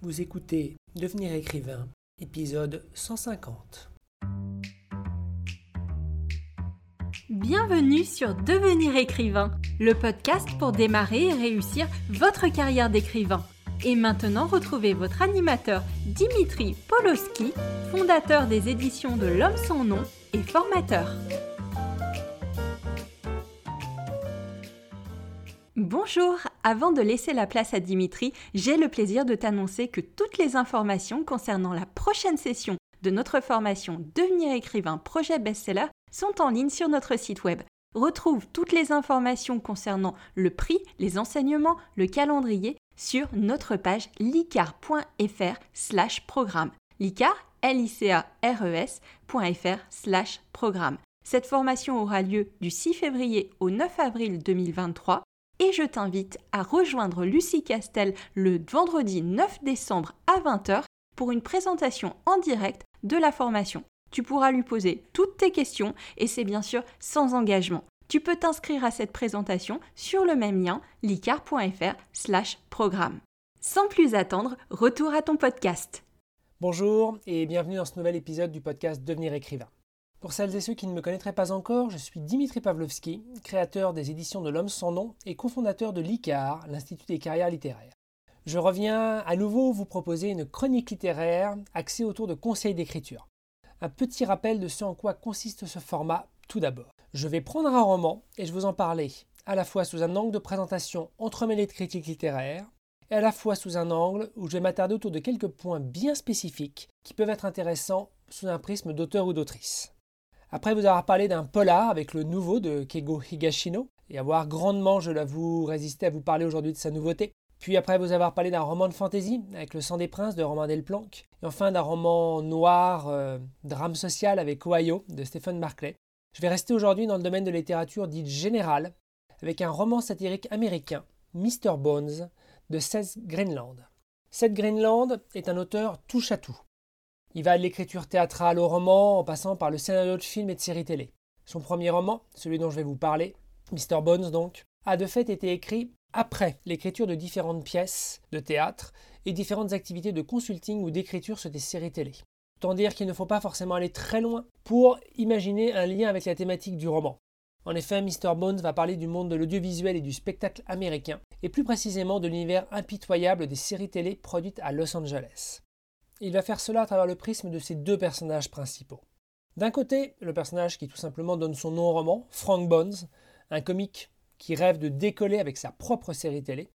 Vous écoutez Devenir écrivain, épisode 150. Bienvenue sur Devenir écrivain, le podcast pour démarrer et réussir votre carrière d'écrivain. Et maintenant, retrouvez votre animateur Dimitri Poloski, fondateur des éditions de L'Homme sans nom et formateur. Bonjour, avant de laisser la place à Dimitri, j'ai le plaisir de t'annoncer que toutes les informations concernant la prochaine session de notre formation Devenir écrivain projet best-seller sont en ligne sur notre site web. Retrouve toutes les informations concernant le prix, les enseignements, le calendrier sur notre page licar.fr slash programme. Licar, l i c a r e slash programme. Cette formation aura lieu du 6 février au 9 avril 2023 et je t'invite à rejoindre Lucie Castel le vendredi 9 décembre à 20h pour une présentation en direct de la formation. Tu pourras lui poser toutes tes questions et c'est bien sûr sans engagement. Tu peux t'inscrire à cette présentation sur le même lien licar.fr slash programme. Sans plus attendre, retour à ton podcast. Bonjour et bienvenue dans ce nouvel épisode du podcast Devenir écrivain. Pour celles et ceux qui ne me connaîtraient pas encore, je suis Dimitri Pavlovski, créateur des éditions de L'Homme sans nom et cofondateur de l'ICAR, l'Institut des carrières littéraires. Je reviens à nouveau vous proposer une chronique littéraire axée autour de conseils d'écriture. Un petit rappel de ce en quoi consiste ce format tout d'abord. Je vais prendre un roman et je vous en parler à la fois sous un angle de présentation entremêlé de critiques littéraires et à la fois sous un angle où je vais m'attarder autour de quelques points bien spécifiques qui peuvent être intéressants sous un prisme d'auteur ou d'autrice. Après vous avoir parlé d'un polar avec le nouveau de Keigo Higashino, et avoir grandement, je l'avoue, résisté à vous parler aujourd'hui de sa nouveauté. Puis après vous avoir parlé d'un roman de fantasy avec Le sang des princes de Romain Delplanque. Et enfin d'un roman noir, euh, drame social avec Ohio de Stephen Markley. Je vais rester aujourd'hui dans le domaine de littérature dite générale avec un roman satirique américain, Mr. Bones, de Seth Greenland. Seth Greenland est un auteur touche à tout. Il va de l'écriture théâtrale au roman, en passant par le scénario de films et de séries télé. Son premier roman, celui dont je vais vous parler, Mr. Bones donc, a de fait été écrit après l'écriture de différentes pièces de théâtre et différentes activités de consulting ou d'écriture sur des séries télé. Autant dire qu'il ne faut pas forcément aller très loin pour imaginer un lien avec la thématique du roman. En effet, Mr. Bones va parler du monde de l'audiovisuel et du spectacle américain, et plus précisément de l'univers impitoyable des séries télé produites à Los Angeles. Il va faire cela à travers le prisme de ses deux personnages principaux. D'un côté, le personnage qui tout simplement donne son nom au roman, Frank Bones, un comique qui rêve de décoller avec sa propre série télé,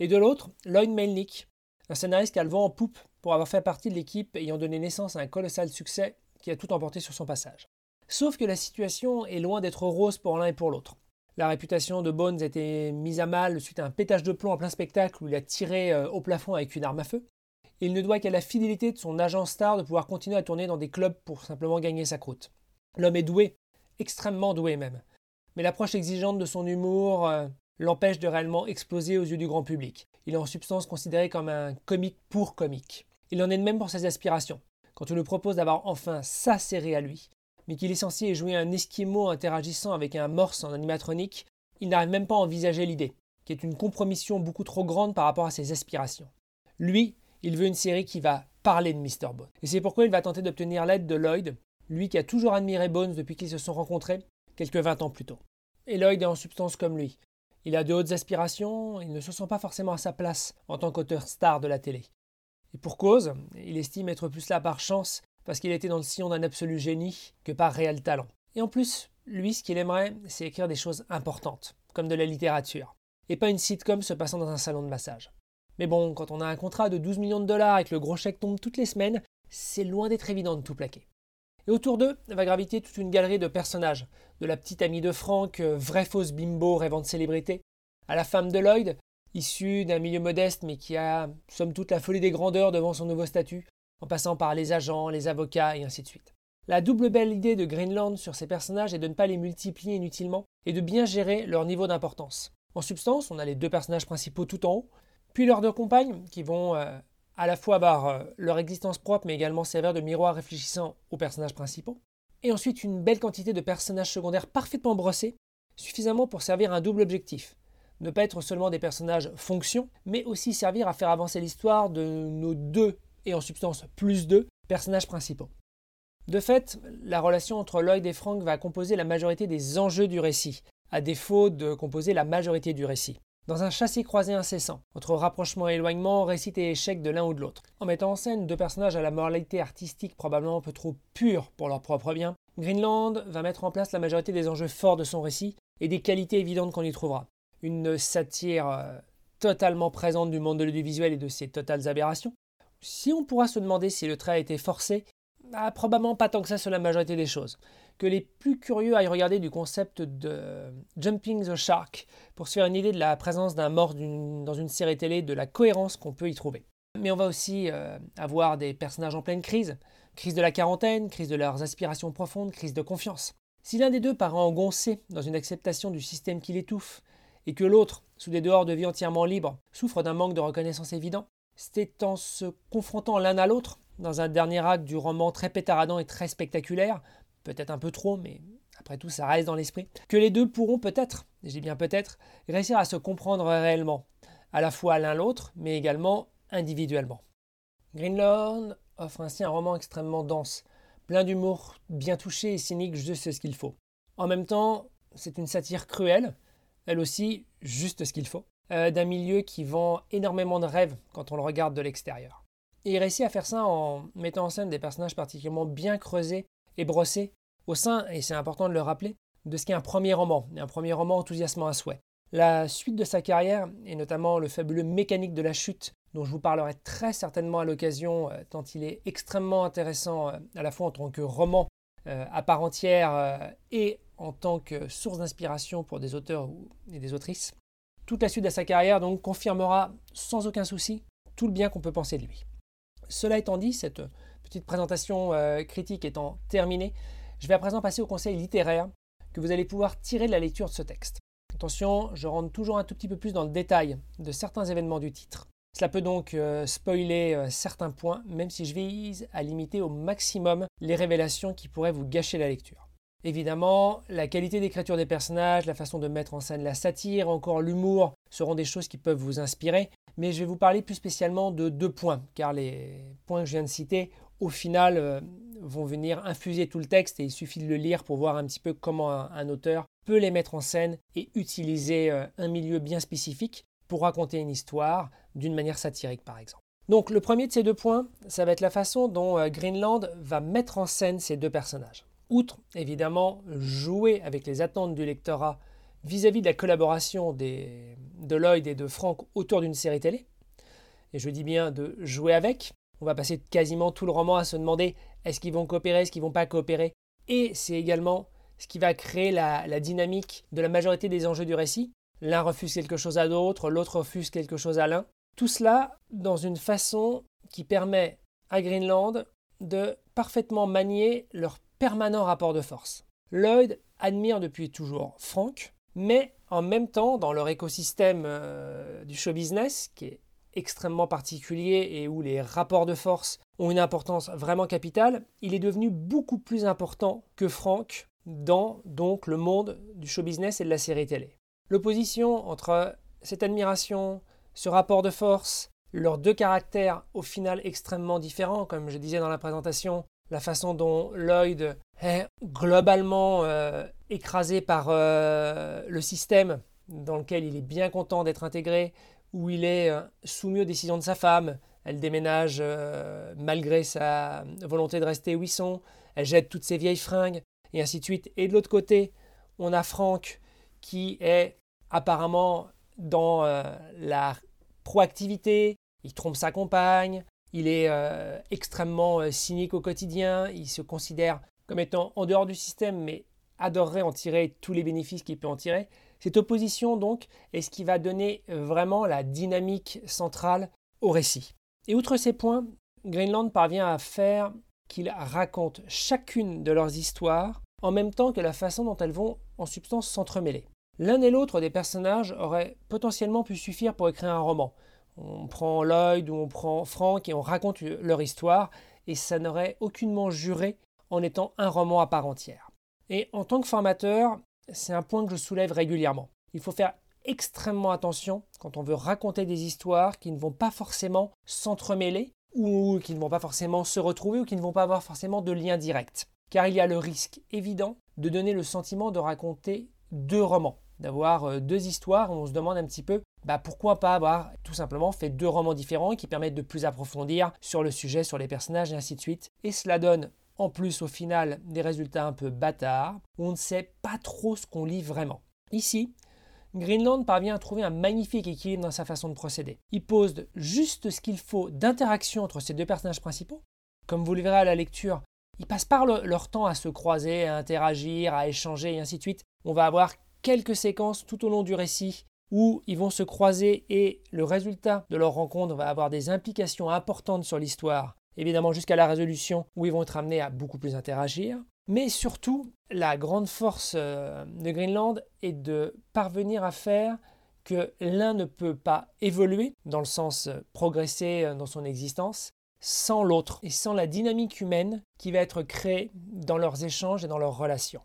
et de l'autre, Lloyd Melnick, un scénariste qui a le vent en poupe pour avoir fait partie de l'équipe ayant donné naissance à un colossal succès qui a tout emporté sur son passage. Sauf que la situation est loin d'être rose pour l'un et pour l'autre. La réputation de Bones a été mise à mal suite à un pétage de plomb en plein spectacle où il a tiré euh, au plafond avec une arme à feu il ne doit qu'à la fidélité de son agent star de pouvoir continuer à tourner dans des clubs pour simplement gagner sa croûte. L'homme est doué, extrêmement doué même. Mais l'approche exigeante de son humour euh, l'empêche de réellement exploser aux yeux du grand public. Il est en substance considéré comme un comique pour comique. Il en est de même pour ses aspirations. Quand on lui propose d'avoir enfin sa série à lui, mais qu'il est censé jouer un esquimau interagissant avec un morse en animatronique, il n'arrive même pas à envisager l'idée, qui est une compromission beaucoup trop grande par rapport à ses aspirations. Lui, il veut une série qui va parler de Mr. Bones. Et c'est pourquoi il va tenter d'obtenir l'aide de Lloyd, lui qui a toujours admiré Bones depuis qu'ils se sont rencontrés, quelques 20 ans plus tôt. Et Lloyd est en substance comme lui. Il a de hautes aspirations, il ne se sent pas forcément à sa place en tant qu'auteur star de la télé. Et pour cause, il estime être plus là par chance parce qu'il était dans le sillon d'un absolu génie que par réel talent. Et en plus, lui, ce qu'il aimerait, c'est écrire des choses importantes, comme de la littérature, et pas une sitcom se passant dans un salon de massage. Mais bon, quand on a un contrat de 12 millions de dollars et que le gros chèque tombe toutes les semaines, c'est loin d'être évident de tout plaquer. Et autour d'eux va graviter toute une galerie de personnages, de la petite amie de Frank, euh, vraie fausse bimbo rêvant de célébrité, à la femme de Lloyd, issue d'un milieu modeste mais qui a, somme toute, la folie des grandeurs devant son nouveau statut, en passant par les agents, les avocats et ainsi de suite. La double belle idée de Greenland sur ces personnages est de ne pas les multiplier inutilement et de bien gérer leur niveau d'importance. En substance, on a les deux personnages principaux tout en haut, puis leurs deux compagnes, qui vont euh, à la fois avoir euh, leur existence propre, mais également servir de miroir réfléchissant aux personnages principaux. Et ensuite une belle quantité de personnages secondaires parfaitement brossés, suffisamment pour servir un double objectif. ne pas être seulement des personnages fonction, mais aussi servir à faire avancer l'histoire de nos deux, et en substance plus deux, personnages principaux. De fait, la relation entre Lloyd et Frank va composer la majorité des enjeux du récit, à défaut de composer la majorité du récit. Dans un chassé-croisé incessant, entre rapprochement et éloignement, récit et échec de l'un ou de l'autre. En mettant en scène deux personnages à la moralité artistique probablement un peu trop pure pour leur propre bien, Greenland va mettre en place la majorité des enjeux forts de son récit et des qualités évidentes qu'on y trouvera. Une satire euh, totalement présente du monde de l'audiovisuel et de ses totales aberrations. Si on pourra se demander si le trait a été forcé, bah, probablement pas tant que ça sur la majorité des choses. Que les plus curieux aillent regarder du concept de Jumping the Shark pour se faire une idée de la présence d'un mort dans une série télé, de la cohérence qu'on peut y trouver. Mais on va aussi euh, avoir des personnages en pleine crise, crise de la quarantaine, crise de leurs aspirations profondes, crise de confiance. Si l'un des deux paraît engoncé dans une acceptation du système qui l'étouffe, et que l'autre, sous des dehors de vie entièrement libres, souffre d'un manque de reconnaissance évident, c'est en se confrontant l'un à l'autre dans un dernier acte du roman très pétaradant et très spectaculaire, peut-être un peu trop, mais après tout ça reste dans l'esprit, que les deux pourront peut-être, j'ai bien peut-être, réussir à se comprendre réellement, à la fois l'un l'autre, mais également individuellement. Greenland offre ainsi un roman extrêmement dense, plein d'humour, bien touché et cynique, juste ce qu'il faut. En même temps, c'est une satire cruelle, elle aussi juste ce qu'il faut, euh, d'un milieu qui vend énormément de rêves quand on le regarde de l'extérieur. Et il réussit à faire ça en mettant en scène des personnages particulièrement bien creusés et brossés au sein, et c'est important de le rappeler, de ce qui est un premier roman, un premier roman enthousiasmant à souhait. La suite de sa carrière, et notamment le fabuleux Mécanique de la chute, dont je vous parlerai très certainement à l'occasion, euh, tant il est extrêmement intéressant euh, à la fois en tant que roman euh, à part entière et en tant que source d'inspiration pour des auteurs et des autrices. Toute la suite de sa carrière donc confirmera sans aucun souci tout le bien qu'on peut penser de lui. Cela étant dit, cette petite présentation euh, critique étant terminée, je vais à présent passer au conseil littéraire que vous allez pouvoir tirer de la lecture de ce texte. Attention, je rentre toujours un tout petit peu plus dans le détail de certains événements du titre. Cela peut donc euh, spoiler euh, certains points, même si je vise à limiter au maximum les révélations qui pourraient vous gâcher la lecture. Évidemment, la qualité d'écriture des personnages, la façon de mettre en scène la satire, encore l'humour seront des choses qui peuvent vous inspirer, mais je vais vous parler plus spécialement de deux points, car les points que je viens de citer, au final, euh, vont venir infuser tout le texte et il suffit de le lire pour voir un petit peu comment un, auteur peut les mettre en scène et utiliser euh, un milieu bien spécifique pour raconter une histoire d'une manière satirique par exemple. Donc le premier de ces deux points, ça va être la façon dont euh, Greenland va mettre en scène ces deux personnages. Outre évidemment jouer avec les attentes du lectorat vis-à-vis de la collaboration de Lloyd et de Frank autour d'une série télé, et je dis bien de jouer avec, on va passer quasiment tout le roman à se demander est-ce qu'ils vont coopérer, est-ce qu'ils vont pas coopérer, et c'est également ce qui va créer la, dynamique de la majorité des enjeux du récit. L'un refuse quelque chose à l'autre, l'autre refuse quelque chose à l'un. Tout cela dans une façon qui permet à Greenland de parfaitement manier leur permanent rapport de force. Lloyd admire depuis toujours Frank, mais en même temps, dans leur écosystème euh, du show business, qui est extrêmement particulier et où les rapports de force ont une importance vraiment capitale, il est devenu beaucoup plus important que Frank dans donc le monde du show business et de la série télé. L'opposition entre cette admiration, ce rapport de force, leurs deux caractères au final extrêmement différents, comme je disais dans la présentation, la façon dont Lloyd est globalement euh, écrasé par euh, le système dans lequel il est bien content d'être intégré, où il est euh, soumis aux décisions de sa femme. Elle déménage malgré sa volonté de rester où ils sont. Elle jette toutes ses vieilles fringues, et ainsi de suite. Et de l'autre côté, on a Frank qui est apparemment dans la proactivité. Il trompe sa compagne, il est euh, extrêmement euh, cynique au quotidien, il se considère comme étant en dehors du système, mais adorerait en tirer tous les bénéfices qu'il peut en tirer. Cette opposition, donc, est ce qui va donner euh, vraiment la dynamique centrale au récit? Et outre ces points, Greenland parvient à faire qu'ils racontent chacune de leurs histoires en même temps que la façon dont elles vont en substance s'entremêler. L'un et l'autre des personnages auraient potentiellement pu suffire pour écrire un roman on prend Lloyd ou on prend Frank et on raconte leur histoire, et ça n'aurait aucunement juré en étant un roman à part entière. Et en tant que formateur, c'est un point que je soulève régulièrement. Il faut faire extrêmement attention quand on veut raconter des histoires qui ne vont pas forcément s'entremêler ou qui ne vont pas forcément se retrouver ou qui ne vont pas avoir forcément de lien direct. Car il y a le risque évident de donner le sentiment de raconter deux romans, d'avoir euh, deux histoires où on se demande un petit peu bah, pourquoi pas avoir tout simplement fait deux romans différents qui permettent de plus approfondir sur le sujet, sur les personnages et ainsi de suite. Et cela donne en plus au final des résultats un peu bâtards on ne sait pas trop ce qu'on lit vraiment. Ici, Greenland parvient à trouver un magnifique équilibre dans sa façon de procéder. Il pose juste ce qu'il faut d'interaction entre ces deux personnages principaux. Comme vous le verrez à la lecture, ils passent par leur temps à se croiser, à interagir, à échanger et ainsi de suite. On va avoir quelques séquences tout au long du récit où ils vont se croiser et le résultat de leur rencontre va avoir des implications importantes sur l'histoire, évidemment jusqu'à la résolution où ils vont être amenés à beaucoup plus interagir. Mais surtout, la grande force euh, de Greenland est de parvenir à faire que l'un ne peut pas évoluer, dans le sens euh, progresser euh, dans son existence, sans l'autre et sans la dynamique humaine qui va être créée dans leurs échanges et dans leurs relations.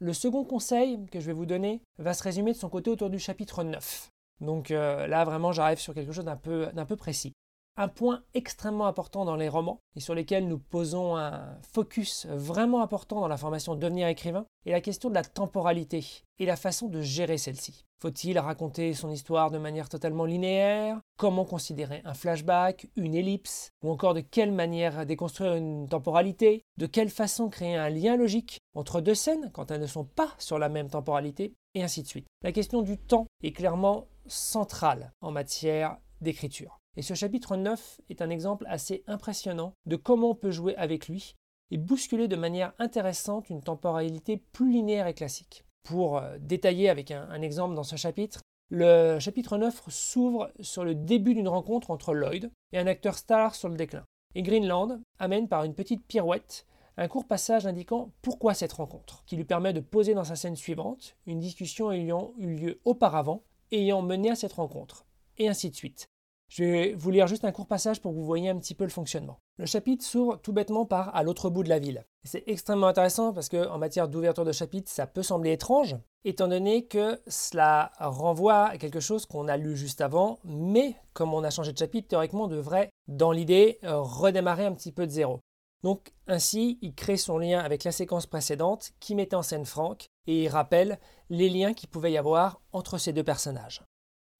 Le second conseil que je vais vous donner va se résumer de son côté autour du chapitre 9. Donc là, vraiment, j'arrive sur quelque chose d'un peu précis. Un point extrêmement important dans les romans et sur lesquels nous posons un focus vraiment important dans la formation Devenir écrivain est la question de la temporalité et la façon de gérer celle-ci. Faut-il raconter son histoire de manière totalement linéaire? Comment considérer un flashback, une ellipse? Ou encore de quelle manière déconstruire une temporalité? De quelle façon créer un lien logique entre deux scènes quand elles ne sont pas sur la même temporalité? Et ainsi de suite. La question du temps est clairement centrale en matière d'écriture. Et ce chapitre 9 est un exemple assez impressionnant de comment on peut jouer avec lui et bousculer de manière intéressante une temporalité plus linéaire et classique pour euh, détailler avec un, exemple dans ce chapitre, le chapitre 9 s'ouvre sur le début d'une rencontre entre Lloyd et un acteur star sur le déclin. Et Greenland amène par une petite pirouette un court passage indiquant pourquoi cette rencontre, qui lui permet de poser dans sa scène suivante une discussion ayant eu lieu auparavant ayant mené à cette rencontre, et ainsi de suite. Je vais vous lire juste un court passage pour que vous voyez un petit peu le fonctionnement. Le chapitre s'ouvre tout bêtement par à l'autre bout de la ville. C'est extrêmement intéressant parce qu'en matière d'ouverture de chapitre, ça peut sembler étrange, étant donné que cela renvoie à quelque chose qu'on a lu juste avant, mais comme on a changé de chapitre, théoriquement, on devrait, dans l'idée, redémarrer un petit peu de zéro. Donc ainsi, il crée son lien avec la séquence précédente qui mettait en scène Frank et il rappelle les liens qu'il pouvait y avoir entre ces deux personnages.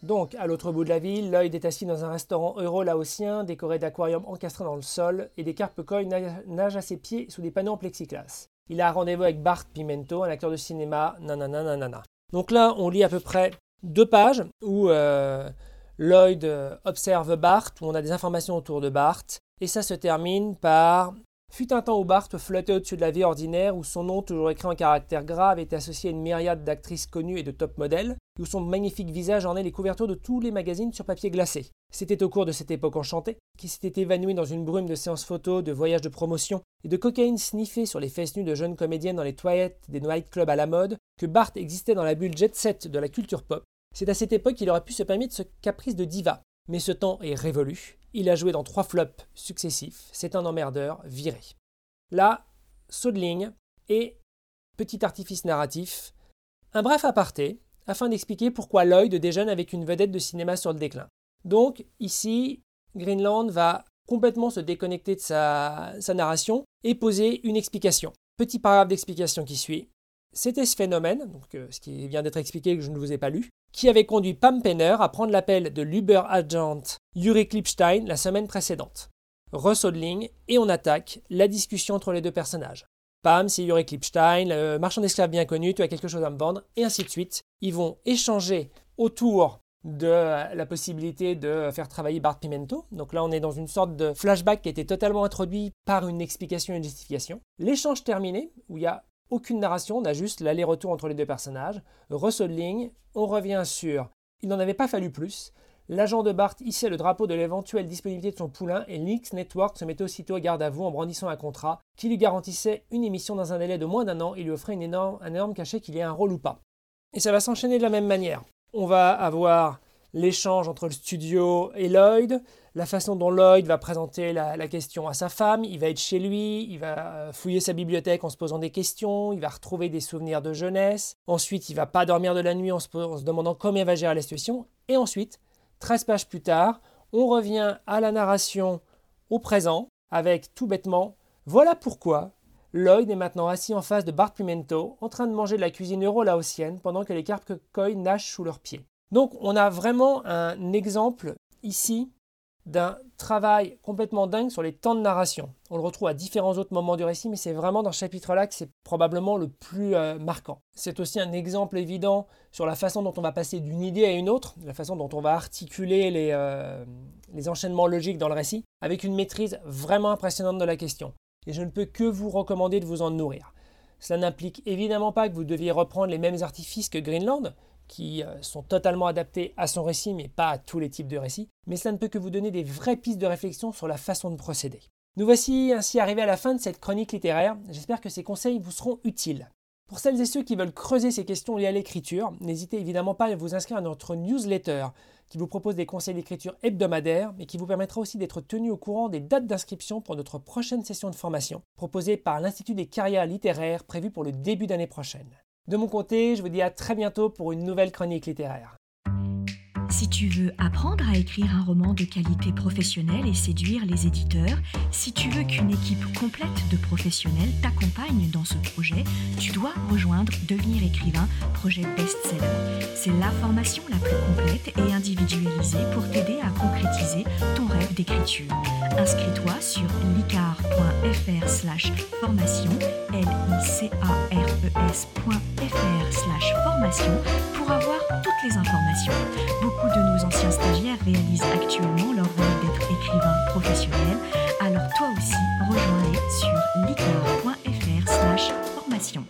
Donc, à l'autre bout de la ville, Lloyd est assis dans un restaurant euro-laotien, décoré d'aquariums encastrés dans le sol, et des carpe nagent à ses pieds sous des panneaux en plexiglas. Il a un rendez-vous avec Bart Pimento, un acteur de cinéma, nanana nanana. Donc là, on lit à peu près deux pages où euh, Lloyd observe Bart, où on a des informations autour de Bart, et ça se termine par Fut un temps où Bart flottait au-dessus de la vie ordinaire, où son nom, toujours écrit en caractère grave, était associé à une myriade d'actrices connues et de top modèles, où son magnifique visage ornait les couvertures de tous les magazines sur papier glacé. C'était au cours de cette époque enchantée, qui s'était évanouie dans une brume de séances photos, de voyages de promotion et de cocaïne sniffée sur les fesses nues de jeunes comédiennes dans les toilettes des nightclubs à la mode, que Bart existait dans la bulle jet set de la culture pop. C'est à cette époque qu'il aurait pu se permettre ce caprice de diva. Mais ce temps est révolu, il a joué dans trois flops successifs. C'est un emmerdeur viré. Là, saut de ligne et petit artifice narratif. Un bref aparté afin d'expliquer pourquoi Lloyd déjeune avec une vedette de cinéma sur le déclin. Donc, ici, Greenland va complètement se déconnecter de sa, narration et poser une explication. Petit paragraphe d'explication qui suit. C'était ce phénomène, euh, ce qui vient d'être expliqué que je ne vous ai pas lu, qui avait conduit Pam Penner à prendre l'appel de l'Uber agent Yuri Klipstein la semaine précédente. Ressaut de ligne et on attaque la discussion entre les deux personnages. Pam, c'est Yuri Klipstein, le marchand d'esclaves bien connu, tu as quelque chose à me vendre, et ainsi de suite. Ils vont échanger autour de la possibilité de faire travailler Bart Pimento. Donc là, on est dans une sorte de flashback qui a été totalement introduit par une explication et une justification. L'échange terminé, où il y a aucune narration, on a juste l'aller-retour entre les deux personnages. Ligne, on revient sur il n'en avait pas fallu plus. L'agent de Bart hissait le drapeau de l'éventuelle disponibilité de son poulain et Links Network se mettait aussitôt à garde à vous en brandissant un contrat qui lui garantissait une émission dans un délai de moins d'un an et lui offrait une un énorme cachet qu'il ait un rôle ou pas. Et ça va s'enchaîner de la même manière. On va avoir l'échange entre le studio et Lloyd, la façon dont Lloyd va présenter la, question à sa femme, il va être chez lui, il va euh, fouiller sa bibliothèque en se posant des questions, il va retrouver des souvenirs de jeunesse, ensuite il va pas dormir de la nuit en se, demandant comment il va gérer la situation, et ensuite, 13 pages plus tard, on revient à la narration au présent, avec tout bêtement, voilà pourquoi Lloyd est maintenant assis en face de Bart Pimento, en train de manger de la cuisine euro-laotienne pendant que les carpes koi nagent sous leurs pieds. Donc on a vraiment un exemple ici d'un travail complètement dingue sur les temps de narration. On le retrouve à différents autres moments du récit, mais c'est vraiment dans ce chapitre-là que c'est probablement le plus euh, marquant. C'est aussi un exemple évident sur la façon dont on va passer d'une idée à une autre, la façon dont on va articuler euh, les enchaînements logiques dans le récit, avec une maîtrise vraiment impressionnante de la question. Et je ne peux que vous recommander de vous en nourrir. Cela n'implique évidemment pas que vous deviez reprendre les mêmes artifices que Greenland, qui euh, sont totalement adaptés à son récit, mais pas à tous les types de récits, mais cela ne peut que vous donner des vraies pistes de réflexion sur la façon de procéder. Nous voici ainsi arrivés à la fin de cette chronique littéraire, j'espère que ces conseils vous seront utiles. Pour celles et ceux qui veulent creuser ces questions liées à l'écriture, n'hésitez évidemment pas à vous inscrire à notre newsletter qui vous propose des conseils d'écriture hebdomadaires mais qui vous permettra aussi d'être tenu au courant des dates d'inscription pour notre prochaine session de formation proposée par l'Institut des carrières littéraires prévue pour le début d'année prochaine. De mon côté, je vous dis à très bientôt pour une nouvelle chronique littéraire. Si tu veux apprendre à écrire un roman de qualité professionnelle et séduire les éditeurs, si tu veux qu'une équipe complète de professionnels t'accompagne dans ce projet, tu dois rejoindre Devenir écrivain, projet best-seller. C'est la formation la plus complète et individualisée pour t'aider à concrétiser ton rêve d'écriture. Inscris-toi sur licar.fr slash formation, l i c a r e s.fr slash formation pour avoir toutes les informations beaucoup de nos anciens stagiaires réalisent actuellement leur rôle d'être écrivain professionnel, alors toi aussi, rejoins-les sur licar.fr slash formation.